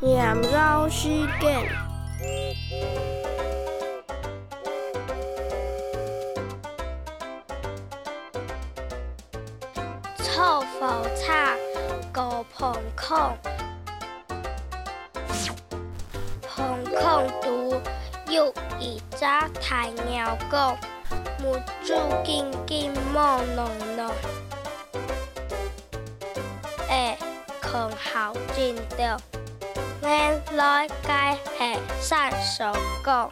念绕诗经，初复差，故朋空，朋空独，又一只太鸟宫，目注金金毛浓浓。雄后戰的。原来该是三手國。